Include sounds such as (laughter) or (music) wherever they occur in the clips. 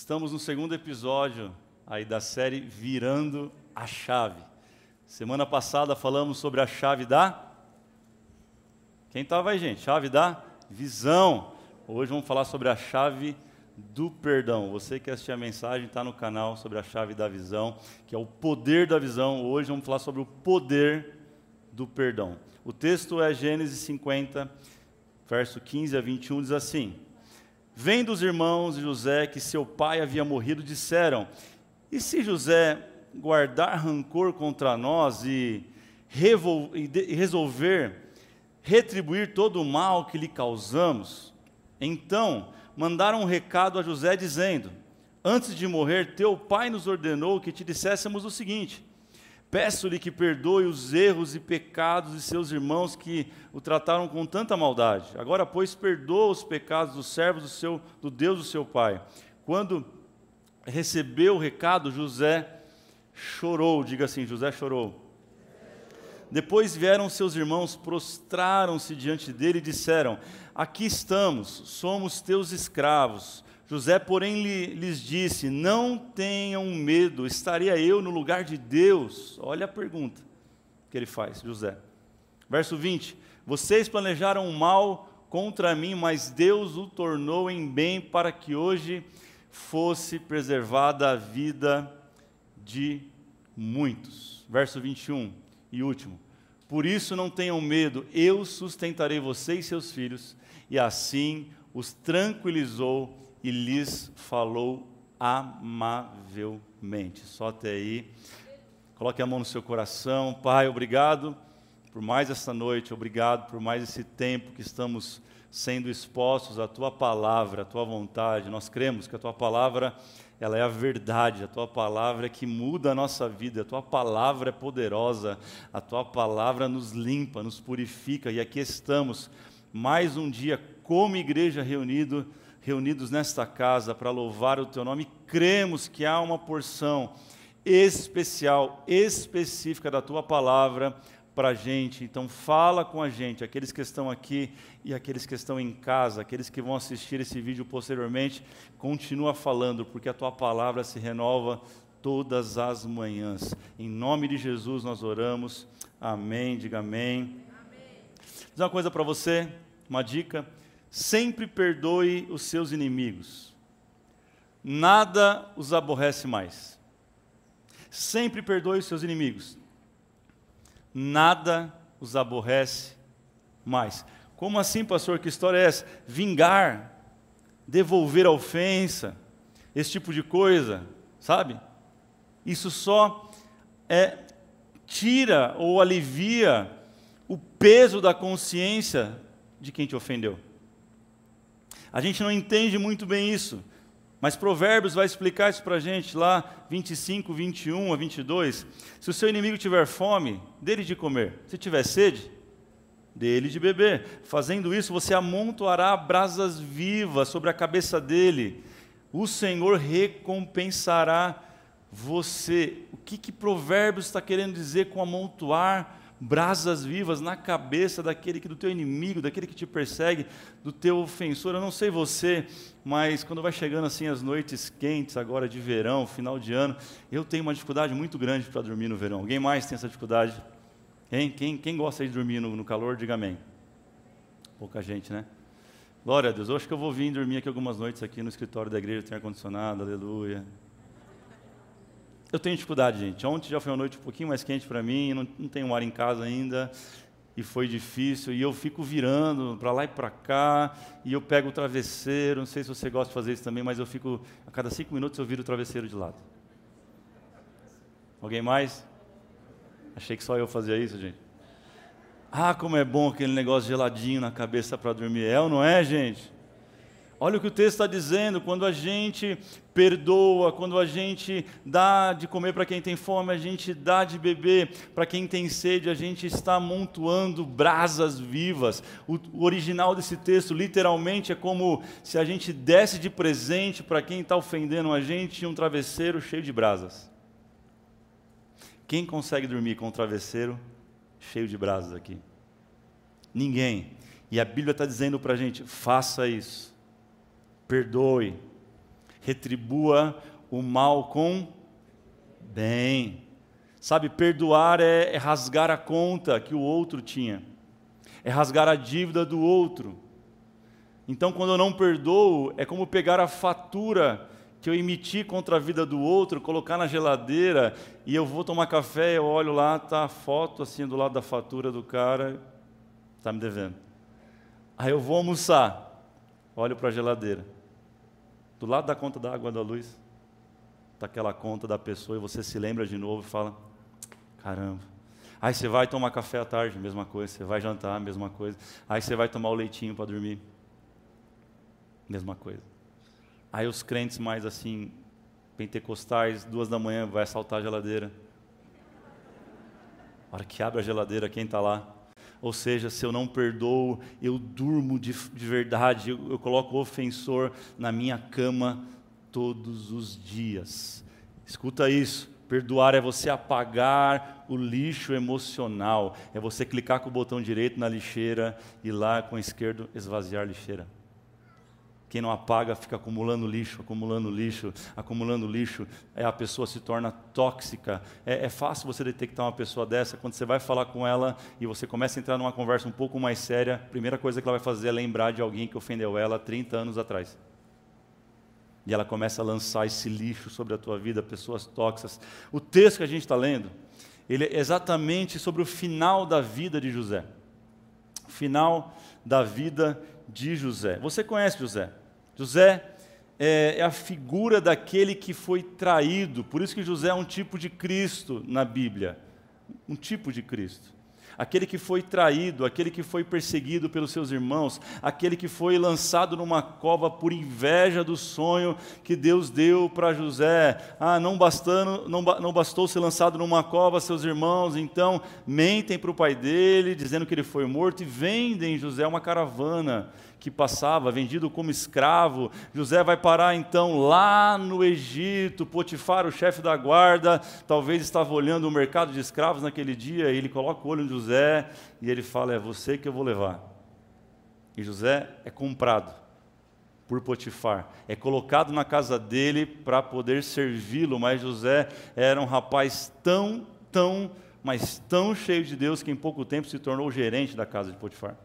Estamos no segundo episódio aí da série Virando a Chave. Semana passada falamos sobre a chave da. Quem estava aí, gente? Chave da visão. Hoje vamos falar sobre a chave do perdão. Você que assistiu a mensagem está no canal sobre a chave da visão, que é o poder da visão. Hoje vamos falar sobre o poder do perdão. O texto é Gênesis 50, verso 15 a 21, diz assim: Vendo os irmãos de José que seu pai havia morrido, disseram: E se José guardar rancor contra nós e, e resolver retribuir todo o mal que lhe causamos? Então mandaram um recado a José dizendo: Antes de morrer, teu pai nos ordenou que te disséssemos o seguinte: Peço-lhe que perdoe os erros e pecados de seus irmãos que o trataram com tanta maldade. Agora, pois, perdoa os pecados dos servos do, seu, do Deus do seu pai. Quando recebeu o recado, José chorou. Diga assim: José chorou. Depois vieram seus irmãos, prostraram-se diante dele e disseram: Aqui estamos, somos teus escravos. José, porém, lhes disse: Não tenham medo, estaria eu no lugar de Deus. Olha a pergunta que ele faz, José. Verso 20: Vocês planejaram mal contra mim, mas Deus o tornou em bem para que hoje fosse preservada a vida de muitos. Verso 21 e último. Por isso não tenham medo, eu sustentarei vocês e seus filhos. E assim os tranquilizou e lhes falou amavelmente. Só até aí. Coloque a mão no seu coração. Pai, obrigado por mais esta noite, obrigado por mais esse tempo que estamos sendo expostos à tua palavra, à tua vontade. Nós cremos que a tua palavra ela é a verdade, a tua palavra é que muda a nossa vida, a tua palavra é poderosa, a tua palavra nos limpa, nos purifica, e aqui estamos, mais um dia, como igreja reunido, reunidos nesta casa para louvar o teu nome, cremos que há uma porção especial, específica da tua palavra para a gente. Então, fala com a gente, aqueles que estão aqui e aqueles que estão em casa, aqueles que vão assistir esse vídeo posteriormente, continua falando, porque a tua palavra se renova todas as manhãs. Em nome de Jesus nós oramos. Amém. Diga amém. amém. Diz uma coisa para você, uma dica sempre perdoe os seus inimigos. Nada os aborrece mais. Sempre perdoe os seus inimigos. Nada os aborrece mais. Como assim, pastor? Que história é essa? Vingar, devolver a ofensa, esse tipo de coisa, sabe? Isso só é, tira ou alivia o peso da consciência de quem te ofendeu. A gente não entende muito bem isso, mas Provérbios vai explicar isso para a gente lá, 25, 21 a 22. Se o seu inimigo tiver fome, dele de comer. Se tiver sede, dele de beber. Fazendo isso, você amontoará brasas vivas sobre a cabeça dele. O Senhor recompensará você. O que, que Provérbios está querendo dizer com amontoar brasas vivas na cabeça daquele que do teu inimigo, daquele que te persegue, do teu ofensor. Eu não sei você, mas quando vai chegando assim as noites quentes agora de verão, final de ano, eu tenho uma dificuldade muito grande para dormir no verão. Alguém mais tem essa dificuldade? Quem, quem, quem gosta de dormir no, no calor, diga amém. Pouca gente, né? Glória a Deus. Eu acho que eu vou vir dormir aqui algumas noites aqui no escritório da igreja, tem ar-condicionado, aleluia. Eu tenho dificuldade, gente. Ontem já foi uma noite um pouquinho mais quente para mim, não, não tenho ar em casa ainda, e foi difícil. E eu fico virando para lá e para cá, e eu pego o travesseiro. Não sei se você gosta de fazer isso também, mas eu fico, a cada cinco minutos eu viro o travesseiro de lado. Alguém mais? Achei que só eu fazia isso, gente. Ah, como é bom aquele negócio geladinho na cabeça para dormir. É ou não é, gente? Olha o que o texto está dizendo: quando a gente perdoa, quando a gente dá de comer para quem tem fome, a gente dá de beber para quem tem sede, a gente está amontoando brasas vivas. O, o original desse texto, literalmente, é como se a gente desse de presente para quem está ofendendo a gente um travesseiro cheio de brasas. Quem consegue dormir com um travesseiro cheio de brasas aqui? Ninguém. E a Bíblia está dizendo para a gente: faça isso perdoe, Retribua o mal com bem. Sabe, perdoar é, é rasgar a conta que o outro tinha, é rasgar a dívida do outro. Então, quando eu não perdoo, é como pegar a fatura que eu emiti contra a vida do outro, colocar na geladeira e eu vou tomar café, eu olho lá, tá a foto assim do lado da fatura do cara, tá me devendo. Aí eu vou almoçar, olho para a geladeira. Do lado da conta da água da luz, está aquela conta da pessoa e você se lembra de novo e fala: caramba. Aí você vai tomar café à tarde, mesma coisa. Você vai jantar, mesma coisa. Aí você vai tomar o leitinho para dormir, mesma coisa. Aí os crentes mais assim, pentecostais, duas da manhã, vai assaltar a geladeira. A hora que abre a geladeira, quem está lá? Ou seja, se eu não perdoo, eu durmo de, de verdade, eu, eu coloco o ofensor na minha cama todos os dias. Escuta isso. Perdoar é você apagar o lixo emocional, é você clicar com o botão direito na lixeira e lá com o esquerdo esvaziar a lixeira. Quem não apaga fica acumulando lixo, acumulando lixo, acumulando lixo. É, a pessoa se torna tóxica. É, é, fácil você detectar uma pessoa dessa quando você vai falar com ela e você começa a entrar numa conversa um pouco mais séria. A primeira coisa que ela vai fazer é lembrar de alguém que ofendeu ela 30 anos atrás. E ela começa a lançar esse lixo sobre a tua vida, pessoas tóxicas. O texto que a gente está lendo, ele é exatamente sobre o final da vida de José. Final da vida de José. Você conhece José? José é, é, a figura daquele que foi traído, por isso que José é um tipo de Cristo na Bíblia. Um tipo de Cristo aquele que foi traído, aquele que foi perseguido pelos seus irmãos, aquele que foi lançado numa cova por inveja do sonho que Deus deu para José. Ah, não, bastando, não, não bastou ser lançado numa cova, seus irmãos, então mentem para o pai dele, dizendo que ele foi morto, e vendem José uma caravana que passava, vendido como escravo. José vai parar então lá no Egito. Potifar, o chefe da guarda, talvez estava olhando o mercado de escravos naquele dia. E ele coloca o olho em José e ele fala: É você que eu vou levar. E José é comprado por Potifar, é colocado na casa dele para poder servi-lo. Mas José era um rapaz tão, tão, mas tão cheio de Deus que em pouco tempo se tornou gerente da casa de Potifar.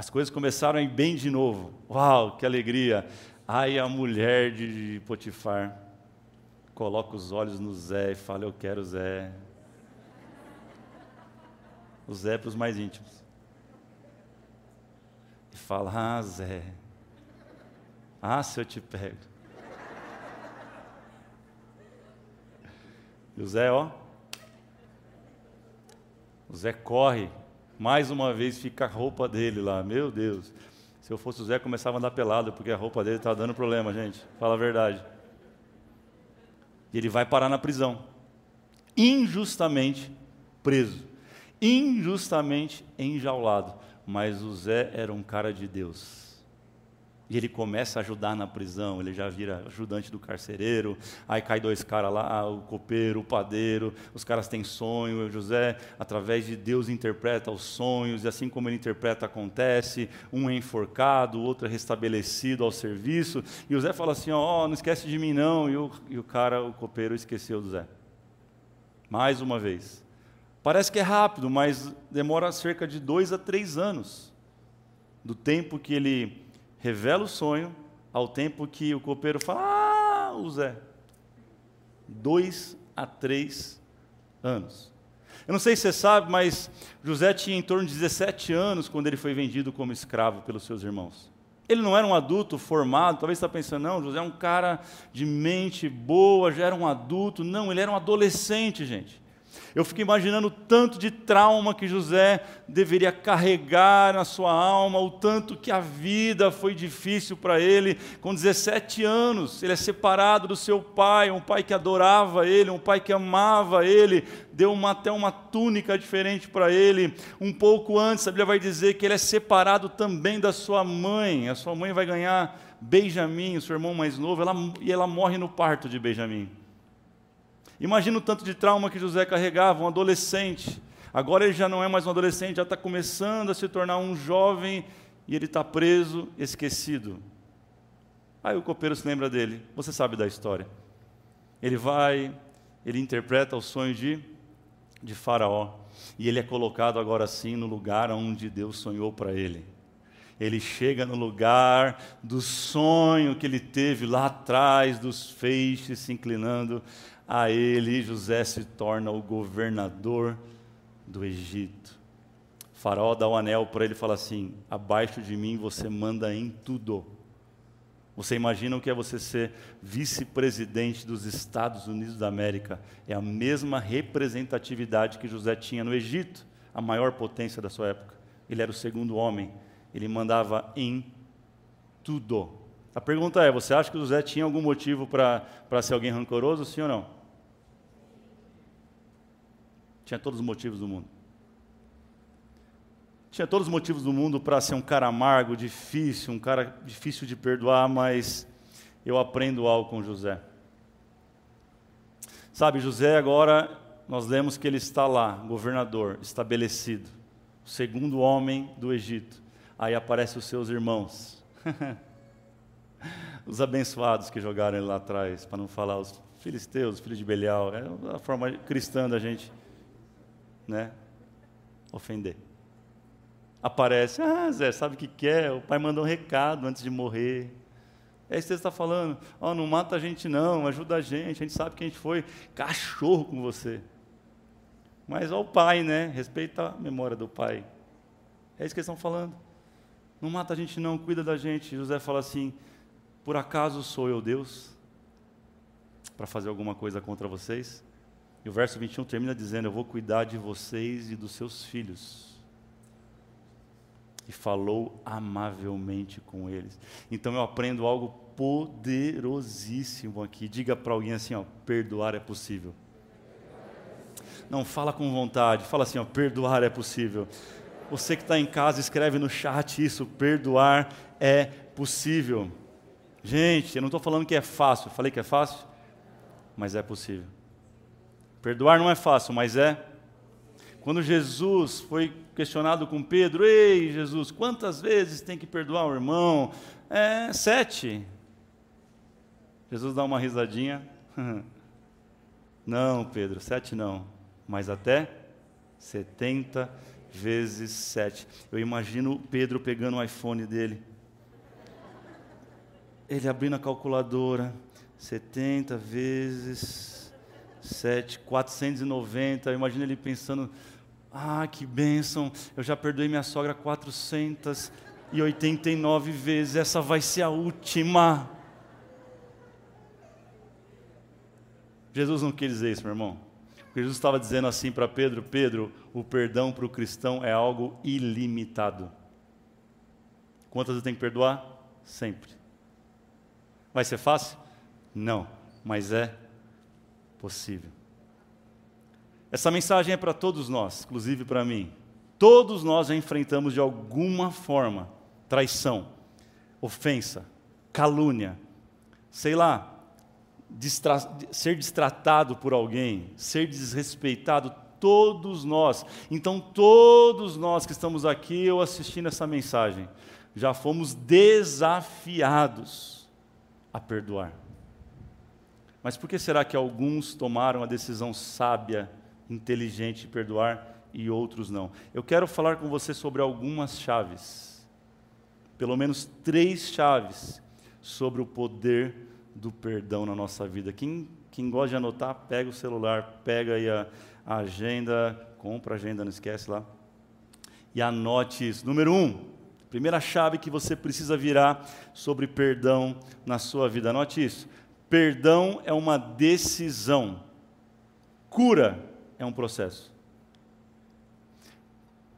As coisas começaram a ir bem de novo. Uau, que alegria! Ai, a mulher de Potifar coloca os olhos no Zé e fala: Eu quero Zé. O Zé para os mais íntimos. E fala: Ah, Zé. Ah, se eu te pego. E o Zé, ó. O Zé corre mais uma vez fica a roupa dele lá. Meu Deus. Se eu fosse o Zé, começava a andar pelado, porque a roupa dele estava dando problema, gente. Fala a verdade. E ele vai parar na prisão. Injustamente preso. Injustamente enjaulado. Mas o Zé era um cara de Deus. E ele começa a ajudar na prisão, ele já vira ajudante do carcereiro, aí cai dois caras lá, o copeiro, o padeiro, os caras têm sonho, o José, através de Deus, interpreta os sonhos, e assim como ele interpreta, acontece, um é enforcado, o outro é restabelecido ao serviço, e o Zé fala assim, ó, oh, não esquece de mim não, e o, e o cara, o copeiro, esqueceu do Zé. Mais uma vez. Parece que é rápido, mas demora cerca de dois a três anos, do tempo que ele revela o sonho, ao tempo que o copeiro fala, ah, o Zé. Dois a três anos. Eu não sei se você sabe, mas José tinha em torno de 17 anos quando ele foi vendido como escravo pelos seus irmãos. Ele não era um adulto formado, talvez você está pensando, não, José é um cara de mente boa, já era um adulto. Não, ele era um adolescente, gente. Eu fico imaginando o tanto de trauma que José deveria carregar na sua alma, o tanto que a vida foi difícil para ele. Com 17 anos, ele é separado do seu pai, um pai que adorava ele, um pai que amava ele, deu uma, até uma túnica diferente para ele. Um pouco antes, a Bíblia vai dizer que ele é separado também da sua mãe. A sua mãe vai ganhar Benjamim, o seu irmão mais novo, ela, e ela morre no parto de Benjamim. Imagina o tanto de trauma que José carregava, um adolescente. Agora ele já não é mais um adolescente, já está começando a se tornar um jovem e ele está preso, esquecido. Aí o copeiro se lembra dele, você sabe da história. Ele vai, ele interpreta o sonho de, de Faraó, e ele é colocado agora sim no lugar onde Deus sonhou para ele. Ele chega no lugar do sonho que ele teve lá atrás, dos feixes se inclinando a ele, José se torna o governador do Egito. Faraó dá um anel para ele e fala assim: abaixo de mim você manda em tudo. Você imagina o que é você ser vice-presidente dos Estados Unidos da América? É a mesma representatividade que José tinha no Egito, a maior potência da sua época. Ele era o segundo homem ele mandava em tudo. A pergunta é: você acha que José tinha algum motivo para ser alguém rancoroso, sim ou não? Tinha todos os motivos do mundo. Tinha todos os motivos do mundo para ser um cara amargo, difícil, um cara difícil de perdoar, mas eu aprendo algo com José. Sabe, José agora, nós lemos que ele está lá, governador, estabelecido, o segundo homem do Egito. Aí aparecem os seus irmãos. (laughs) os abençoados que jogaram ele lá atrás, para não falar os filisteus, os filhos de Belial. É a forma cristã da gente né, ofender. Aparece, ah, Zé, sabe o que, que é? O pai mandou um recado antes de morrer. É isso que você está falando. Oh, não mata a gente não, ajuda a gente. A gente sabe que a gente foi cachorro com você. Mas ó o pai, né? Respeita a memória do pai. É isso que eles estão falando. Não mata a gente, não, cuida da gente. José fala assim: Por acaso sou eu Deus? Para fazer alguma coisa contra vocês? E o verso 21 termina dizendo: Eu vou cuidar de vocês e dos seus filhos. E falou amavelmente com eles. Então eu aprendo algo poderosíssimo aqui. Diga para alguém assim: ó, perdoar é possível. Não, fala com vontade. Fala assim: ó, perdoar é possível. Você que está em casa, escreve no chat isso: perdoar é possível. Gente, eu não estou falando que é fácil, falei que é fácil, mas é possível. Perdoar não é fácil, mas é. Quando Jesus foi questionado com Pedro, ei Jesus, quantas vezes tem que perdoar o irmão? É sete. Jesus dá uma risadinha. (laughs) Não, Pedro, sete não, mas até setenta vezes sete. Eu imagino Pedro pegando o iPhone dele. Ele abrindo a calculadora. 70 vezes 7, 490. Eu imagino ele pensando: ah, que bênção, eu já perdoei minha sogra 489 vezes, essa vai ser a última. Jesus não quis dizer isso, meu irmão. Jesus estava dizendo assim para Pedro: Pedro, o perdão para o cristão é algo ilimitado. Quantas vezes tem que perdoar? Sempre. Vai ser fácil? Não, mas é possível. Essa mensagem é para todos nós, inclusive para mim. Todos nós enfrentamos de alguma forma traição, ofensa, calúnia, sei lá, distra ser destratado por alguém, ser desrespeitado, todos nós. Então, todos nós que estamos aqui ou assistindo essa mensagem, já fomos desafiados a perdoar. Mas por que será que alguns tomaram a decisão sábia, inteligente de perdoar e outros não? Eu quero falar com você sobre algumas chaves, pelo menos três chaves, sobre o poder do perdão na nossa vida. Quem, quem gosta de anotar, pega o celular, pega aí a, a agenda, compra a agenda, não esquece lá. E anote isso. Número um, primeira chave que você precisa virar sobre perdão na sua vida. Anote isso. Perdão é uma decisão. Cura é um processo.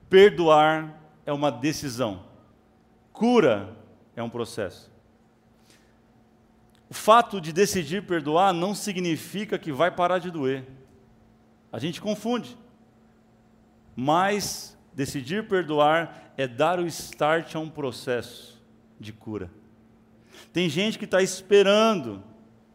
Perdoar é uma decisão. Cura é um processo. O fato de decidir perdoar não significa que vai parar de doer. A gente confunde. Mas decidir perdoar é dar o start a um processo de cura. Tem gente que está esperando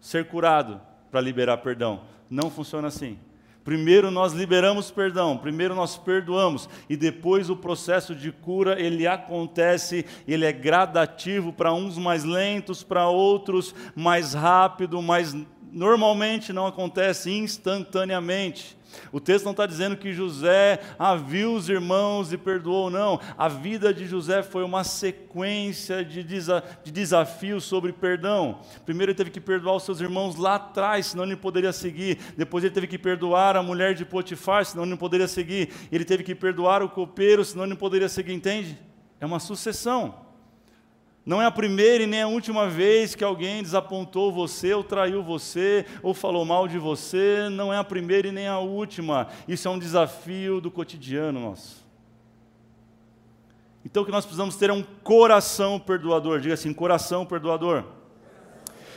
ser curado para liberar perdão. Não funciona assim. Primeiro nós liberamos perdão, primeiro nós perdoamos e depois o processo de cura ele acontece, ele é gradativo para uns mais lentos, para outros mais rápido, mas normalmente não acontece instantaneamente. O texto não está dizendo que José ah, viu os irmãos e perdoou, não. A vida de José foi uma sequência de, desa de desafios sobre perdão. Primeiro ele teve que perdoar os seus irmãos lá atrás, senão ele não poderia seguir. Depois ele teve que perdoar a mulher de Potifar, senão ele não poderia seguir. Ele teve que perdoar o copeiro, senão ele não poderia seguir, entende? É uma sucessão. Não é a primeira e nem a última vez que alguém desapontou você, ou traiu você, ou falou mal de você. Não é a primeira e nem a última. Isso é um desafio do cotidiano nosso. Então o que nós precisamos ter é um coração perdoador. Diga assim: coração perdoador.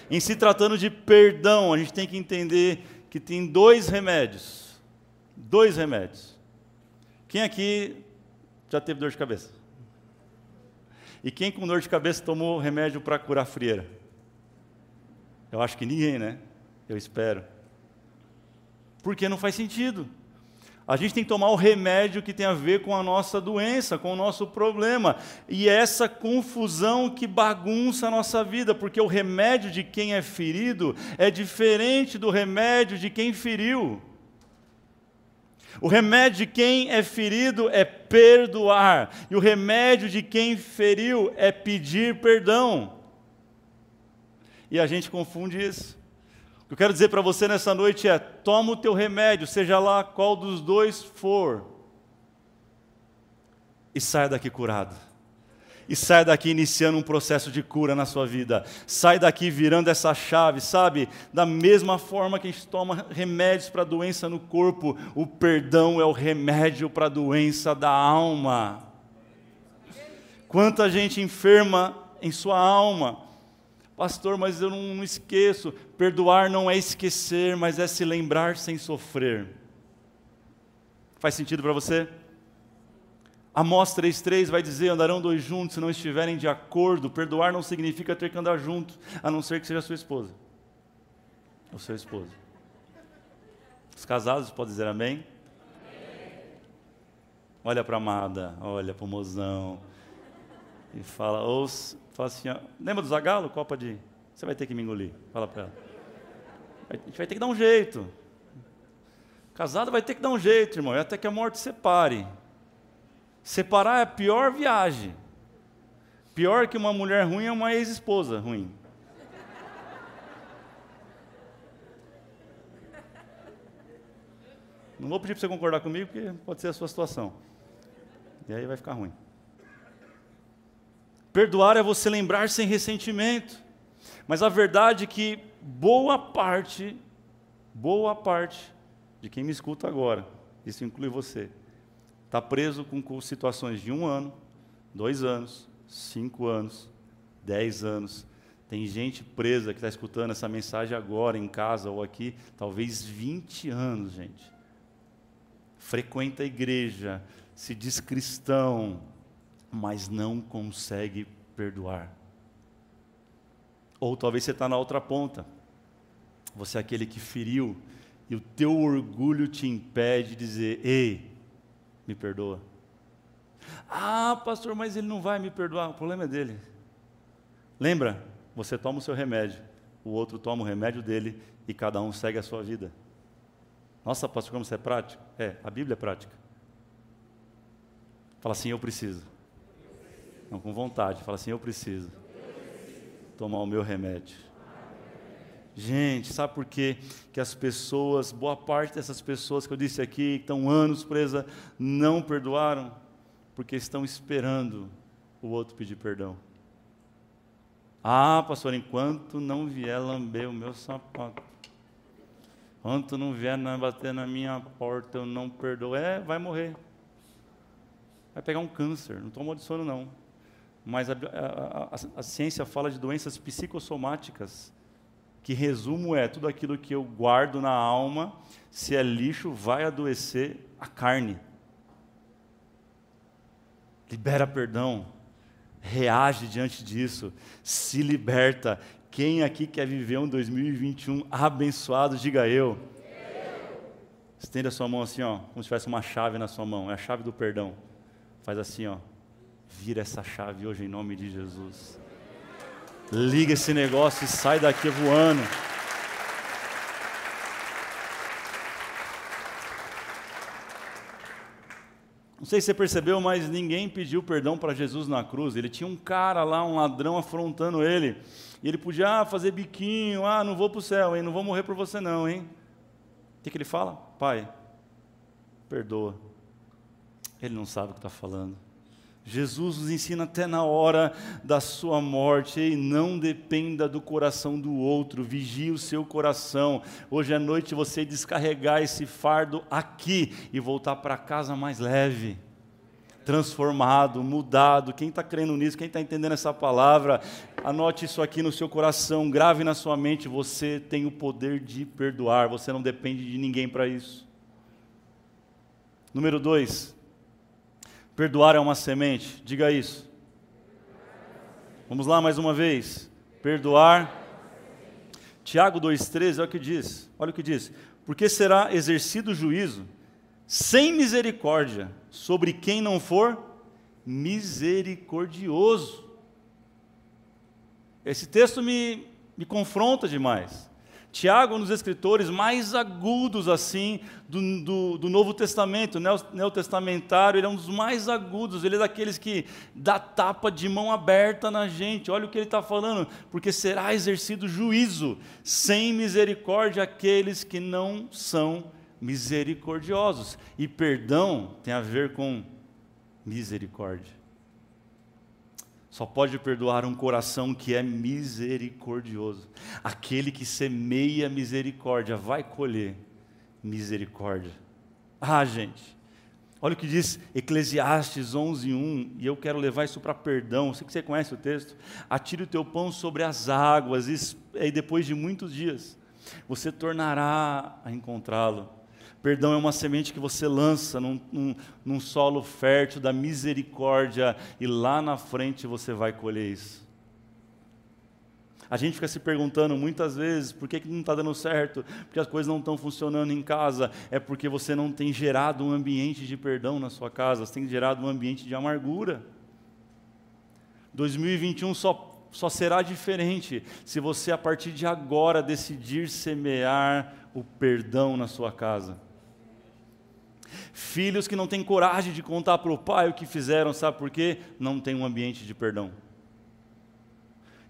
Em se tratando de perdão, a gente tem que entender que tem dois remédios. Dois remédios. Quem aqui já teve dor de cabeça? E quem com dor de cabeça tomou remédio para curar frieira? Eu acho que ninguém, né? Eu espero. Porque não faz sentido. A gente tem que tomar o remédio que tem a ver com a nossa doença, com o nosso problema. E é essa confusão que bagunça a nossa vida, porque o remédio de quem é ferido é diferente do remédio de quem feriu. O remédio de quem é ferido é perdoar, e o remédio de quem feriu é pedir perdão. E a gente confunde isso. O que eu quero dizer para você nessa noite é: toma o teu remédio, seja lá qual dos dois for, e saia daqui curado e sai daqui iniciando um processo de cura na sua vida. Sai daqui virando essa chave, sabe? Da mesma forma que a gente toma remédios para doença no corpo, o perdão é o remédio para a doença da alma. Quanta gente enferma em sua alma. Pastor, mas eu não, não esqueço. Perdoar não é esquecer, mas é se lembrar sem sofrer. Faz sentido para você? Amós 3,3 vai dizer: andarão dois juntos se não estiverem de acordo. Perdoar não significa ter que andar junto, a não ser que seja sua esposa. Ou seu esposo. Os casados podem dizer amém? amém. Olha para a amada, olha para o mozão. E fala, fala assim: lembra do Zagalo? Copa de. Você vai ter que me engolir. Fala para ela. A gente vai ter que dar um jeito. Casado vai ter que dar um jeito, irmão, até que a morte separe. Separar é a pior viagem. Pior que uma mulher ruim é uma ex-esposa ruim. Não vou pedir para você concordar comigo, porque pode ser a sua situação. E aí vai ficar ruim. Perdoar é você lembrar sem ressentimento. Mas a verdade é que boa parte, boa parte de quem me escuta agora, isso inclui você, está preso com situações de um ano, dois anos, cinco anos, dez anos. Tem gente presa que está escutando essa mensagem agora em casa ou aqui, talvez 20 anos, gente. Frequenta a igreja, se diz cristão, mas não consegue perdoar. Ou talvez você está na outra ponta. Você é aquele que feriu e o teu orgulho te impede de dizer: Ei, me perdoa. Ah, pastor, mas ele não vai me perdoar. O problema é dele. Lembra? Você toma o seu remédio, o outro toma o remédio dele e cada um segue a sua vida. Nossa, pastor, como você é prático? É, a Bíblia é prática. Fala assim, eu preciso. Não, com vontade. Fala assim, eu preciso tomar o meu remédio. Gente, sabe por quê? que as pessoas, boa parte dessas pessoas que eu disse aqui, que estão anos presas, não perdoaram? Porque estão esperando o outro pedir perdão. Ah, pastor, enquanto não vier lamber o meu sapato, enquanto não vier bater na minha porta, eu não perdoo. É, vai morrer. Vai pegar um câncer, não de sono não. Mas a, a, a, a ciência fala de doenças psicossomáticas que resumo é tudo aquilo que eu guardo na alma, se é lixo, vai adoecer a carne. Libera perdão, reage diante disso, se liberta. Quem aqui quer viver um 2021 abençoado, diga eu. Estende a sua mão assim, ó, como se tivesse uma chave na sua mão. É a chave do perdão. Faz assim, ó. Vira essa chave hoje em nome de Jesus. Liga esse negócio e sai daqui voando. Não sei se você percebeu, mas ninguém pediu perdão para Jesus na cruz. Ele tinha um cara lá, um ladrão afrontando ele. E ele podia ah, fazer biquinho, ah, não vou para o céu, hein? não vou morrer por você não, hein? O que, que ele fala? Pai, perdoa. Ele não sabe o que está falando. Jesus nos ensina até na hora da sua morte, e não dependa do coração do outro, vigie o seu coração. Hoje à noite você descarregar esse fardo aqui e voltar para casa mais leve, transformado, mudado. Quem está crendo nisso, quem está entendendo essa palavra, anote isso aqui no seu coração, grave na sua mente: você tem o poder de perdoar, você não depende de ninguém para isso. Número dois, Perdoar é uma semente, diga isso. Vamos lá mais uma vez. Perdoar. Tiago 2,13, olha o que diz. Olha o que diz. Porque será exercido juízo sem misericórdia sobre quem não for misericordioso. Esse texto me, me confronta demais. Tiago é um dos escritores mais agudos assim do, do, do Novo Testamento, neotestamentário, ele é um dos mais agudos, ele é daqueles que dá tapa de mão aberta na gente. Olha o que ele está falando, porque será exercido juízo sem misericórdia aqueles que não são misericordiosos. E perdão tem a ver com misericórdia. Só pode perdoar um coração que é misericordioso. Aquele que semeia misericórdia vai colher misericórdia. Ah, gente, olha o que diz Eclesiastes 11:1, e eu quero levar isso para perdão. Sei que você conhece o texto. Atire o teu pão sobre as águas, e depois de muitos dias você tornará a encontrá-lo. Perdão é uma semente que você lança num, num, num, solo fértil da misericórdia e lá na frente você vai colher isso. A gente fica se perguntando muitas vezes por que, que não está dando certo, porque as coisas não estão funcionando em casa. É porque você não tem gerado um ambiente de perdão na sua casa, você tem gerado um ambiente de amargura. 2021 só, só será diferente se você, a partir de agora, decidir semear o perdão na sua casa. Filhos que não têm coragem de contar para o pai o que fizeram, sabe por quê? Não tem um ambiente de perdão.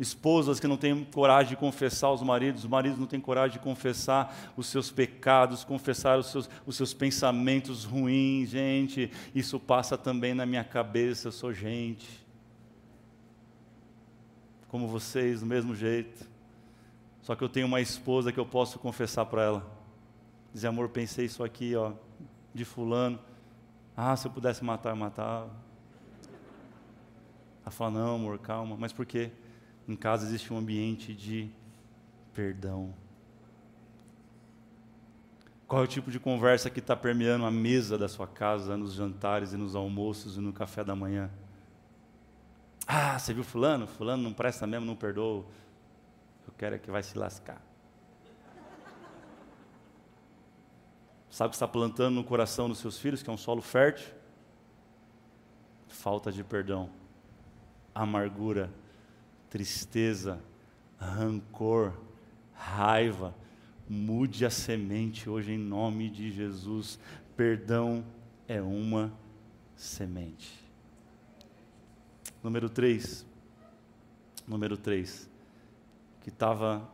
Esposas que não têm coragem de confessar os maridos, os maridos não têm coragem de confessar os seus pecados, confessar os seus, os seus pensamentos ruins, gente. Isso passa também na minha cabeça, eu sou gente. Como vocês, do mesmo jeito. Só que eu tenho uma esposa que eu posso confessar para ela. Dizer, amor, pensei isso aqui, ó, de fulano. Ah, se eu pudesse matar, eu matava. Ela fala, não, amor, calma. Mas por quê? Em casa existe um ambiente de perdão. Qual é o tipo de conversa que está permeando a mesa da sua casa, nos jantares e nos almoços e no café da manhã? Ah, você viu fulano? Fulano não presta mesmo, não perdoa. Eu quero é que vai se lascar. Sabe o que está plantando no coração dos seus filhos, que é um solo fértil? Falta de perdão, amargura, tristeza, rancor, raiva. Mude a semente hoje em nome de Jesus. Perdão é uma semente. Número 3. Número 3. Que estava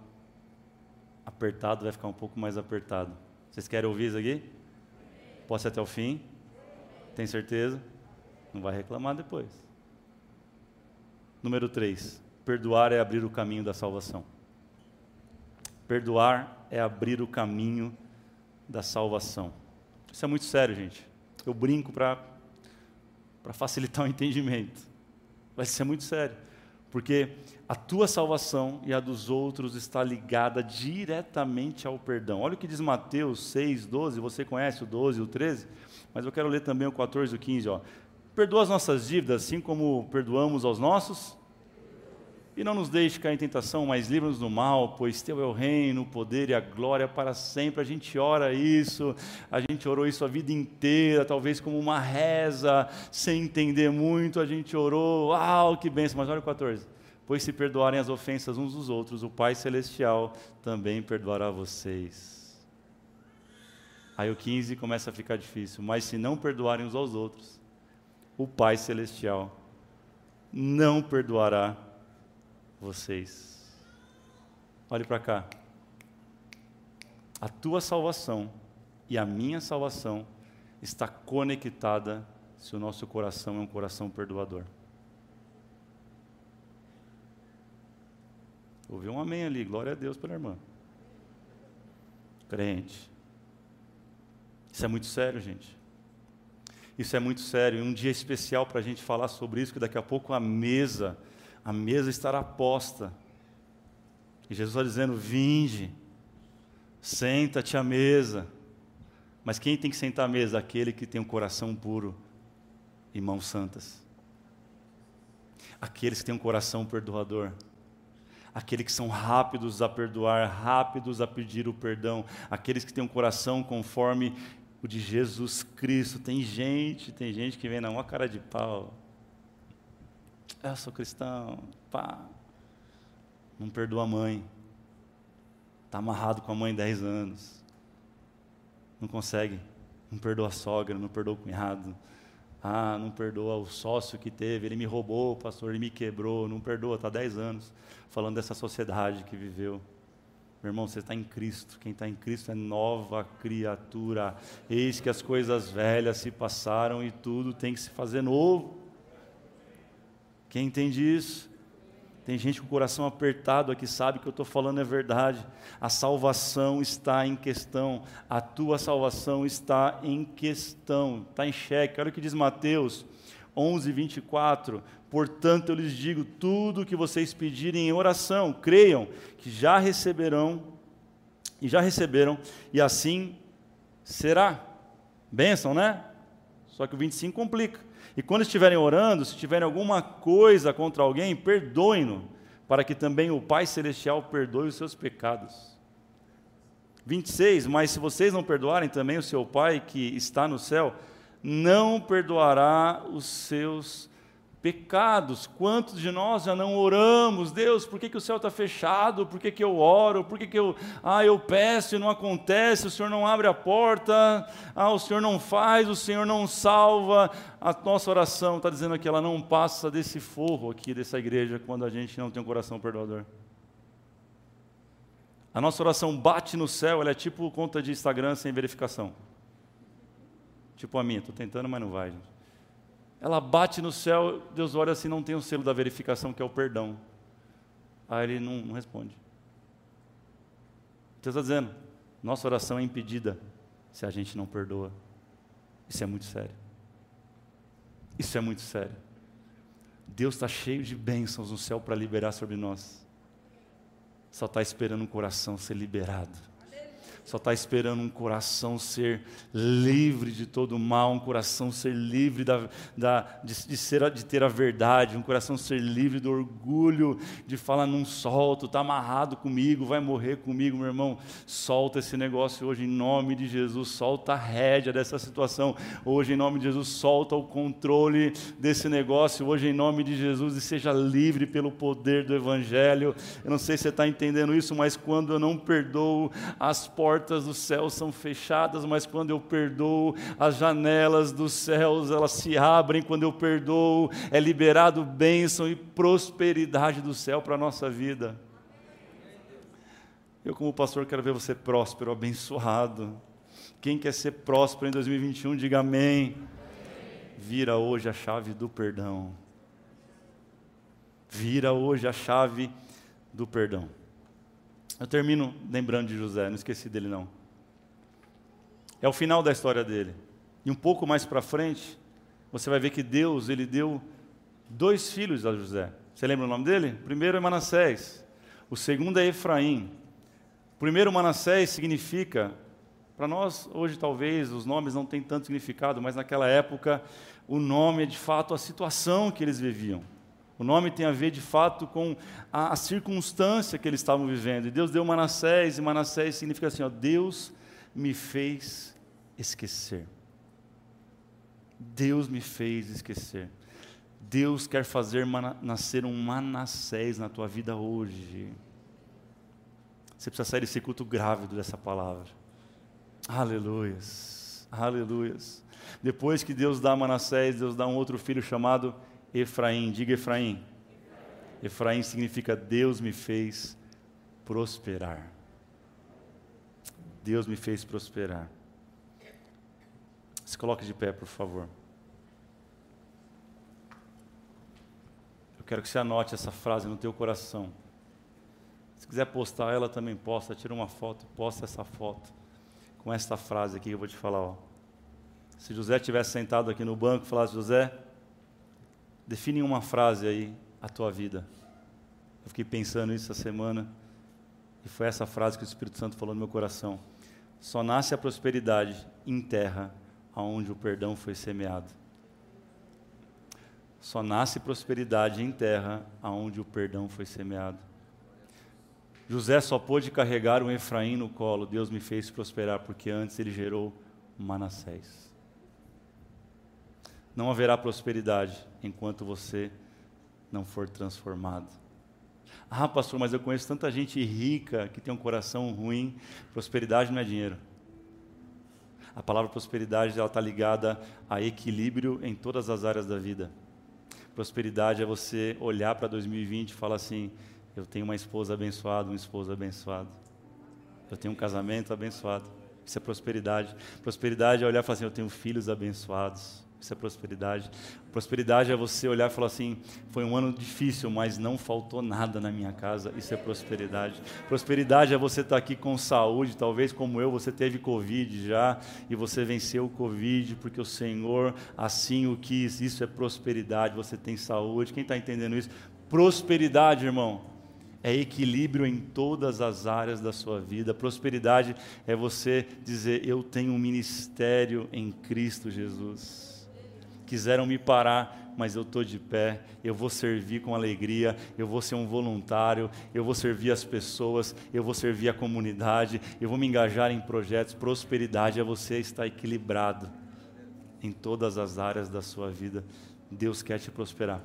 apertado, vai ficar um pouco mais apertado vocês querem ouvir isso aqui? Posso ir até o fim? Tem certeza? Não vai reclamar depois. Número 3. Perdoar é abrir o caminho da salvação. Perdoar é abrir o caminho da salvação. Isso é muito sério, gente. Eu brinco para facilitar o (laughs) entendimento. Vai ser muito sério. Porque a tua salvação e a dos outros está ligada diretamente ao perdão. Olha o que diz Mateus 6, 12, você conhece o 12 e o 13, mas eu quero ler também o 14 e o 15. Ó. Perdoa as nossas dívidas, assim como perdoamos aos nossos. E não nos deixe cair em tentação, mas livra-nos do mal, pois teu é o reino, o poder e a glória para sempre. A gente ora isso, a gente orou isso a vida inteira, talvez como uma reza, sem entender muito, a gente orou, uau, que benção. Mas olha o 14. Pois se perdoarem as ofensas uns dos outros, o Pai Celestial também perdoará vocês. Aí o 15 começa a ficar difícil. Mas se não perdoarem uns aos outros, o Pai Celestial não perdoará vocês. Olhe para cá. A tua salvação e a minha salvação está conectada se o nosso coração é um coração perdoador. Ouviu um amém ali, glória a Deus pela irmã. Crente. Isso é muito sério, gente. Isso é muito sério. E um dia especial para a gente falar sobre isso, que daqui a pouco a mesa a mesa estará posta. E Jesus está dizendo: Vinde, senta-te à mesa. Mas quem tem que sentar à mesa? Aquele que tem um coração puro e mãos santas. Aqueles que têm um coração perdoador. Aqueles que são rápidos a perdoar, rápidos a pedir o perdão. Aqueles que têm um coração conforme o de Jesus Cristo. Tem gente, tem gente que vem na uma cara de pau eu sou cristão, pá. Não perdoa a mãe. Está amarrado com a mãe 10 anos. Não consegue. Não perdoa a sogra, não perdoa o cunhado. Ah, não perdoa o sócio que teve, ele me roubou, pastor, ele me quebrou, não perdoa, está 10 anos falando dessa sociedade que viveu. Meu irmão, você está em Cristo. Quem está em Cristo é nova criatura. Eis que as coisas velhas se passaram e tudo tem que se fazer novo. Quem entende isso? Tem gente com o coração apertado aqui, sabe que eu estou falando é verdade. A salvação está em questão, a tua salvação está em questão, está em xeque. Olha o que diz Mateus 11, 24. Portanto, eu lhes digo: tudo o que vocês pedirem em oração, creiam que já receberão, e já receberam, e assim será. Bênção, né? Só que o 25 complica. E quando estiverem orando, se tiverem alguma coisa contra alguém, perdoem-no, para que também o Pai Celestial perdoe os seus pecados. 26, mas se vocês não perdoarem também o seu Pai que está no céu, não perdoará os seus pecados. Quantos de nós já não oramos? Deus, por que, que o céu está fechado? Por que, que eu oro? Por que, que eu, ah, eu peço e não acontece? O Senhor não abre a porta? Ah, o Senhor não faz? O Senhor não salva? A nossa oração está dizendo que ela não passa desse forro aqui dessa igreja quando a gente não tem um coração perdoador. A nossa oração bate no céu, ela é tipo conta de Instagram sem verificação. Tipo a minha, estou tentando, mas não vai, gente. Ela bate no céu, Deus olha assim, não tem o selo da verificação, que é o perdão. Aí ele não, não responde. Deus está dizendo, nossa oração é impedida se a gente não perdoa. Isso é muito sério. Isso é muito sério. Deus está cheio de bênçãos no céu para liberar sobre nós. Só está esperando um coração ser liberado só está esperando um coração ser livre de todo mal, um coração ser livre da, da, de, de, ser, de ter a verdade, um coração ser livre do orgulho, de falar, não solto, está amarrado comigo, vai morrer comigo, meu irmão. Solta esse negócio hoje em nome de Jesus, solta a rédea dessa situação, hoje em nome de Jesus, solta o controle desse negócio, hoje em nome de Jesus, e seja livre pelo poder do Evangelho. Eu não sei se você está entendendo isso, mas quando eu não perdoo as portas, portas do céu são fechadas, mas quando eu perdoo, as janelas dos céus elas se abrem. Quando eu perdoo, é liberado bênção e prosperidade do céu para a nossa vida. Eu, como pastor, quero ver você próspero, abençoado. Quem quer ser próspero em 2021, diga amém. Vira hoje a chave do perdão. Vira hoje a chave do perdão. Eu termino lembrando de José, não esqueci dele não. É o final da história dele. E um pouco mais para frente, você vai ver que Deus, ele deu dois filhos a José. Você lembra o nome dele? O primeiro é Manassés. O segundo é Efraim. O primeiro Manassés significa, para nós hoje talvez os nomes não têm tanto significado, mas naquela época o nome é de fato a situação que eles viviam. O nome tem a ver de fato com a, a circunstância que eles estavam vivendo. E Deus deu Manassés, e Manassés significa assim: ó, Deus me fez esquecer. Deus me fez esquecer. Deus quer fazer nascer um Manassés na tua vida hoje. Você precisa sair desse culto grávido dessa palavra. Aleluias, aleluias. Depois que Deus dá Manassés, Deus dá um outro filho chamado Efraim. Diga Efraim. Efraim significa Deus me fez prosperar. Deus me fez prosperar. Se coloque de pé, por favor. Eu quero que você anote essa frase no teu coração. Se quiser postar ela também posta, tira uma foto, posta essa foto com esta frase aqui que eu vou te falar, ó. Se José tivesse sentado aqui no banco e falasse, José, define uma frase aí a tua vida. Eu fiquei pensando isso essa semana e foi essa frase que o Espírito Santo falou no meu coração. Só nasce a prosperidade em terra aonde o perdão foi semeado. Só nasce prosperidade em terra aonde o perdão foi semeado. José só pôde carregar um Efraim no colo, Deus me fez prosperar, porque antes ele gerou Manassés. Não haverá prosperidade enquanto você não for transformado. Ah, pastor, mas eu conheço tanta gente rica que tem um coração ruim. Prosperidade não é dinheiro. A palavra prosperidade ela está ligada a equilíbrio em todas as áreas da vida. Prosperidade é você olhar para 2020 e falar assim: eu tenho uma esposa abençoada, um esposo abençoado. Eu tenho um casamento abençoado. Isso é prosperidade. Prosperidade é olhar e falar assim: eu tenho filhos abençoados. Isso é prosperidade. Prosperidade é você olhar e falar assim: foi um ano difícil, mas não faltou nada na minha casa. Isso é prosperidade. Prosperidade é você estar aqui com saúde. Talvez, como eu, você teve Covid já e você venceu o Covid porque o Senhor assim o quis. Isso é prosperidade. Você tem saúde. Quem está entendendo isso? Prosperidade, irmão é equilíbrio em todas as áreas da sua vida. Prosperidade é você dizer: Eu tenho um ministério em Cristo Jesus quiseram me parar, mas eu estou de pé, eu vou servir com alegria, eu vou ser um voluntário, eu vou servir as pessoas, eu vou servir a comunidade, eu vou me engajar em projetos. Prosperidade é você estar equilibrado em todas as áreas da sua vida. Deus quer te prosperar.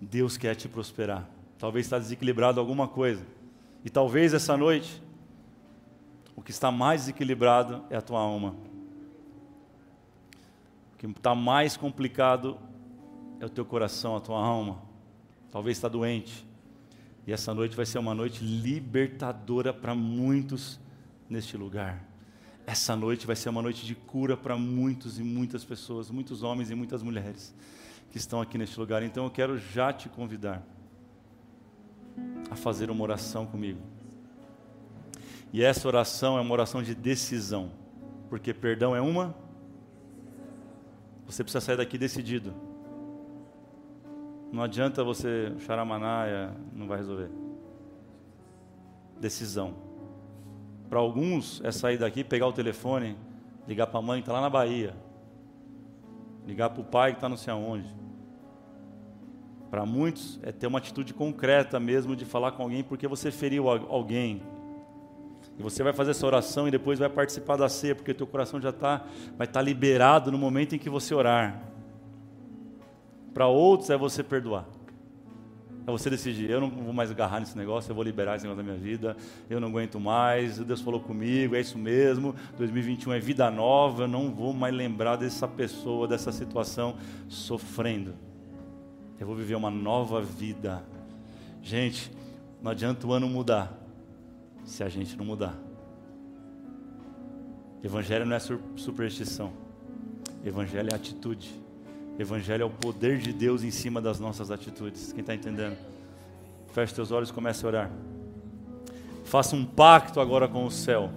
Deus quer te prosperar. Talvez está desequilibrado alguma coisa. E talvez essa noite, o que está mais desequilibrado é a tua alma que está mais complicado é o teu coração, a tua alma. Talvez está doente. E essa noite vai ser uma noite libertadora para muitos neste lugar. Essa noite vai ser uma noite de cura para muitos e muitas pessoas, muitos homens e muitas mulheres que estão aqui neste lugar. Então eu quero já te convidar a fazer uma oração comigo. E essa oração é uma oração de decisão, porque perdão é uma você precisa sair daqui decidido. Não adianta você charamanaia, não vai resolver. Decisão. Para alguns é sair daqui, pegar o telefone, ligar para a mãe que está lá na Bahia, ligar para o pai que está não sei aonde. Para muitos é ter uma atitude concreta mesmo de falar com alguém porque você feriu alguém. E você vai fazer essa oração e depois vai participar da ceia, porque o teu coração já tá, vai estar tá liberado no momento em que você orar. Para outros é você perdoar. É você decidir, eu não vou mais agarrar nesse negócio, eu vou liberar esse negócio da minha vida, eu não aguento mais, Deus falou comigo, é isso mesmo, 2021 é vida nova, eu não vou mais lembrar dessa pessoa, dessa situação sofrendo. Eu vou viver uma nova vida. Gente, não adianta o ano mudar, se a gente não mudar. Evangelho não é superstição. Evangelho é atitude. Evangelho é o poder de Deus em cima das nossas atitudes. Quem está entendendo? Feche teus olhos e comece a orar. Faça um pacto agora com o céu.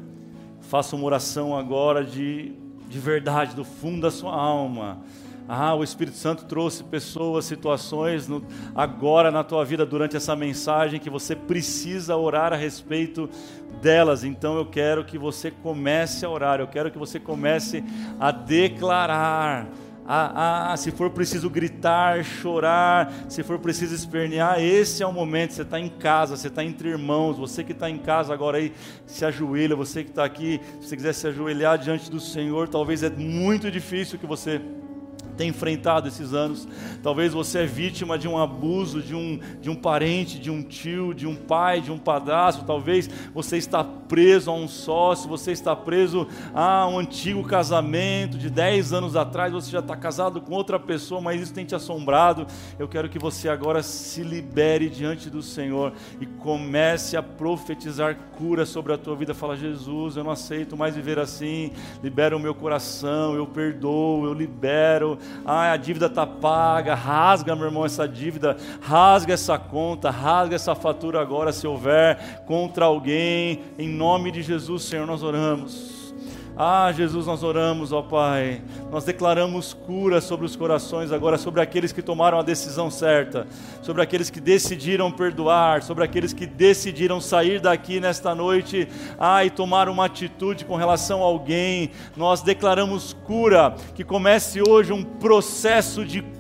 Faça uma oração agora de, de verdade, do fundo da sua alma ah, o Espírito Santo trouxe pessoas, situações no, agora na tua vida durante essa mensagem que você precisa orar a respeito delas. Então eu quero que você comece a orar, eu quero que você comece a declarar ah, se for preciso gritar, chorar, se for preciso espernear, esse é o momento. Você está em casa, você está entre irmãos. Você que está em casa agora aí, se ajoelha. Você que está aqui, se você quiser se ajoelhar diante do Senhor, talvez é muito difícil que você tem enfrentado esses anos. Talvez você é vítima de um abuso de um, de um parente, de um tio, de um pai, de um padrasto. Talvez você está preso a um sócio, você está preso a um antigo casamento de 10 anos atrás, você já está casado com outra pessoa, mas isso tem te assombrado. Eu quero que você agora se libere diante do Senhor e comece a profetizar cura sobre a tua vida. Fala, Jesus, eu não aceito mais viver assim. Libera o meu coração, eu perdoo, eu libero ah, a dívida está paga, rasga, meu irmão, essa dívida, rasga essa conta, rasga essa fatura agora, se houver, contra alguém, em nome de Jesus, Senhor, nós oramos. Ah, Jesus, nós oramos, ó Pai. Nós declaramos cura sobre os corações agora, sobre aqueles que tomaram a decisão certa, sobre aqueles que decidiram perdoar, sobre aqueles que decidiram sair daqui nesta noite, ah, e tomar uma atitude com relação a alguém. Nós declaramos cura, que comece hoje um processo de cura,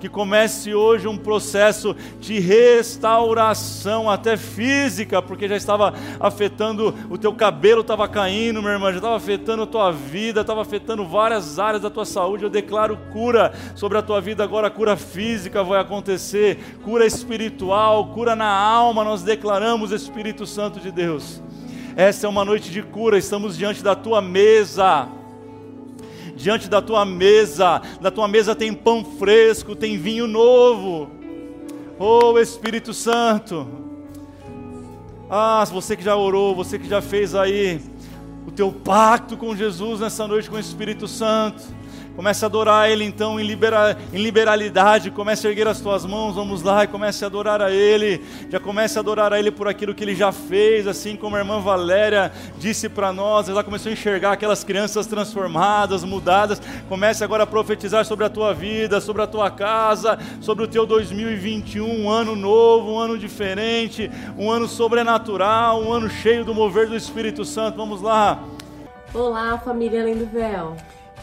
que comece hoje um processo de restauração, até física, porque já estava afetando o teu cabelo, estava caindo, minha irmã, já estava afetando a tua vida, estava afetando várias áreas da tua saúde. Eu declaro cura sobre a tua vida agora, cura física vai acontecer, cura espiritual, cura na alma. Nós declaramos Espírito Santo de Deus. Essa é uma noite de cura, estamos diante da tua mesa diante da tua mesa. Da tua mesa tem pão fresco, tem vinho novo. Oh Espírito Santo. Ah, você que já orou, você que já fez aí o teu pacto com Jesus nessa noite com o Espírito Santo. Comece a adorar Ele então em, libera, em liberalidade. Comece a erguer as tuas mãos, vamos lá, e comece a adorar a Ele. Já comece a adorar a Ele por aquilo que Ele já fez, assim como a irmã Valéria disse para nós. Ela começou a enxergar aquelas crianças transformadas, mudadas. Comece agora a profetizar sobre a tua vida, sobre a tua casa, sobre o teu 2021, um ano novo, um ano diferente, um ano sobrenatural, um ano cheio do mover do Espírito Santo. Vamos lá. Olá, família Além do Véu.